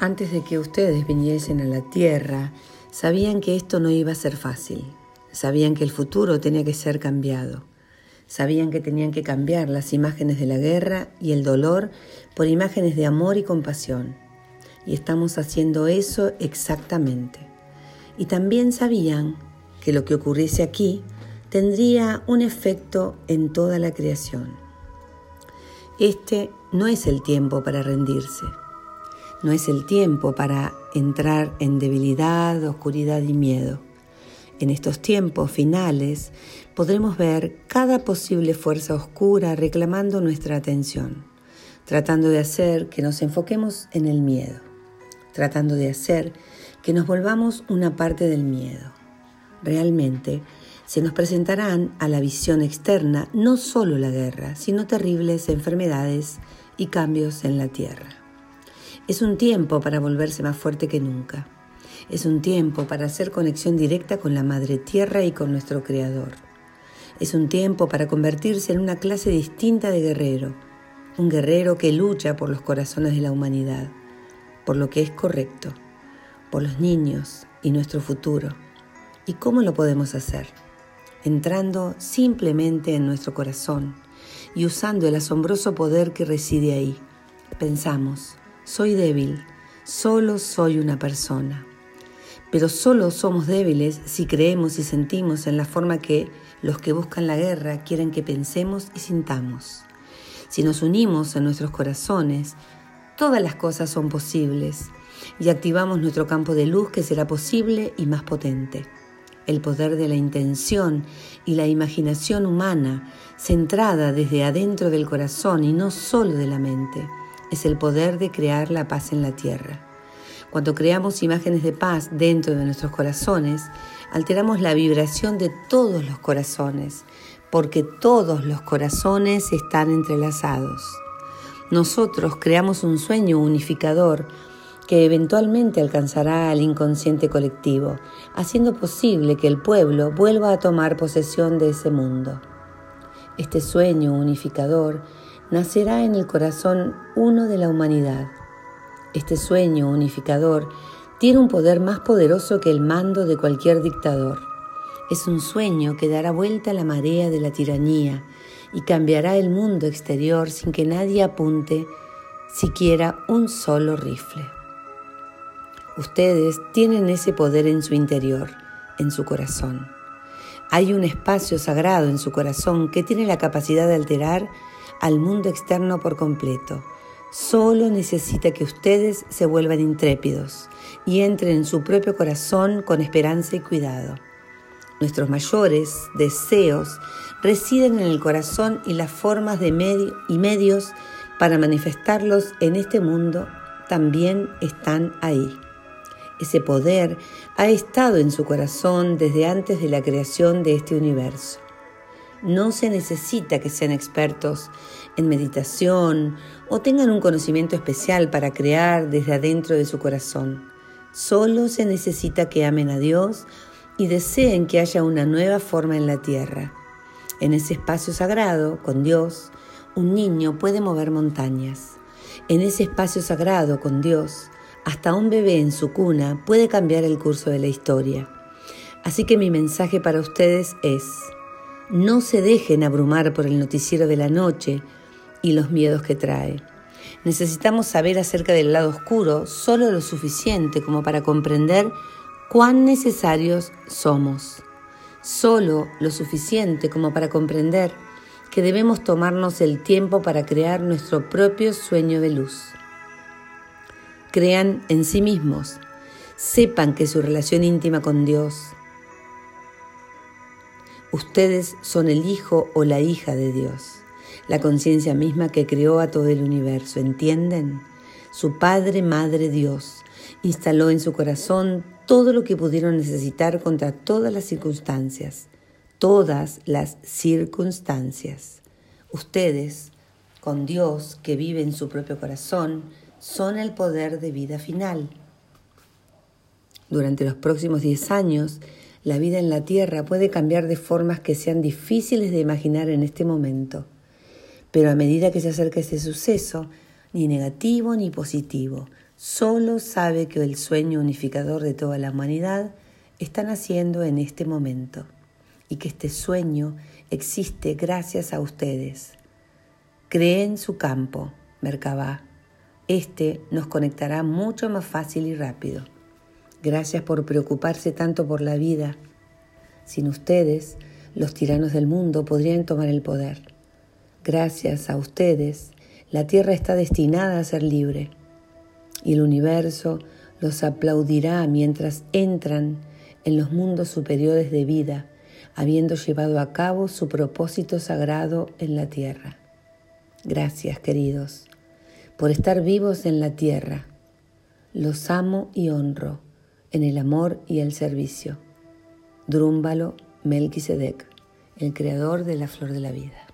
Antes de que ustedes viniesen a la Tierra, sabían que esto no iba a ser fácil. Sabían que el futuro tenía que ser cambiado. Sabían que tenían que cambiar las imágenes de la guerra y el dolor por imágenes de amor y compasión. Y estamos haciendo eso exactamente. Y también sabían que lo que ocurriese aquí tendría un efecto en toda la creación. Este no es el tiempo para rendirse. No es el tiempo para entrar en debilidad, oscuridad y miedo. En estos tiempos finales podremos ver cada posible fuerza oscura reclamando nuestra atención, tratando de hacer que nos enfoquemos en el miedo, tratando de hacer que nos volvamos una parte del miedo. Realmente se nos presentarán a la visión externa no solo la guerra, sino terribles enfermedades y cambios en la tierra. Es un tiempo para volverse más fuerte que nunca. Es un tiempo para hacer conexión directa con la Madre Tierra y con nuestro Creador. Es un tiempo para convertirse en una clase distinta de guerrero, un guerrero que lucha por los corazones de la humanidad, por lo que es correcto, por los niños y nuestro futuro. ¿Y cómo lo podemos hacer? Entrando simplemente en nuestro corazón y usando el asombroso poder que reside ahí. Pensamos, soy débil, solo soy una persona. Pero solo somos débiles si creemos y sentimos en la forma que los que buscan la guerra quieren que pensemos y sintamos. Si nos unimos en nuestros corazones, todas las cosas son posibles y activamos nuestro campo de luz que será posible y más potente. El poder de la intención y la imaginación humana centrada desde adentro del corazón y no solo de la mente es el poder de crear la paz en la tierra. Cuando creamos imágenes de paz dentro de nuestros corazones, alteramos la vibración de todos los corazones, porque todos los corazones están entrelazados. Nosotros creamos un sueño unificador que eventualmente alcanzará al inconsciente colectivo, haciendo posible que el pueblo vuelva a tomar posesión de ese mundo. Este sueño unificador nacerá en el corazón uno de la humanidad. Este sueño unificador tiene un poder más poderoso que el mando de cualquier dictador. Es un sueño que dará vuelta a la marea de la tiranía y cambiará el mundo exterior sin que nadie apunte siquiera un solo rifle. Ustedes tienen ese poder en su interior, en su corazón. Hay un espacio sagrado en su corazón que tiene la capacidad de alterar al mundo externo por completo. Solo necesita que ustedes se vuelvan intrépidos y entren en su propio corazón con esperanza y cuidado. Nuestros mayores deseos residen en el corazón y las formas de medio y medios para manifestarlos en este mundo también están ahí. Ese poder ha estado en su corazón desde antes de la creación de este universo. No se necesita que sean expertos en meditación o tengan un conocimiento especial para crear desde adentro de su corazón. Solo se necesita que amen a Dios y deseen que haya una nueva forma en la tierra. En ese espacio sagrado, con Dios, un niño puede mover montañas. En ese espacio sagrado, con Dios, hasta un bebé en su cuna puede cambiar el curso de la historia. Así que mi mensaje para ustedes es, no se dejen abrumar por el noticiero de la noche y los miedos que trae. Necesitamos saber acerca del lado oscuro solo lo suficiente como para comprender cuán necesarios somos. Solo lo suficiente como para comprender que debemos tomarnos el tiempo para crear nuestro propio sueño de luz. Crean en sí mismos, sepan que su relación íntima con Dios, Ustedes son el hijo o la hija de Dios, la conciencia misma que creó a todo el universo, ¿entienden? Su Padre, Madre, Dios, instaló en su corazón todo lo que pudieron necesitar contra todas las circunstancias, todas las circunstancias. Ustedes, con Dios que vive en su propio corazón, son el poder de vida final. Durante los próximos diez años, la vida en la Tierra puede cambiar de formas que sean difíciles de imaginar en este momento, pero a medida que se acerca ese suceso, ni negativo ni positivo, solo sabe que el sueño unificador de toda la humanidad está naciendo en este momento y que este sueño existe gracias a ustedes. Creen su campo, Merkabah. Este nos conectará mucho más fácil y rápido. Gracias por preocuparse tanto por la vida. Sin ustedes, los tiranos del mundo podrían tomar el poder. Gracias a ustedes, la Tierra está destinada a ser libre y el universo los aplaudirá mientras entran en los mundos superiores de vida, habiendo llevado a cabo su propósito sagrado en la Tierra. Gracias, queridos, por estar vivos en la Tierra. Los amo y honro en el amor y el servicio. Drúmbalo Melquisedec, el creador de la flor de la vida.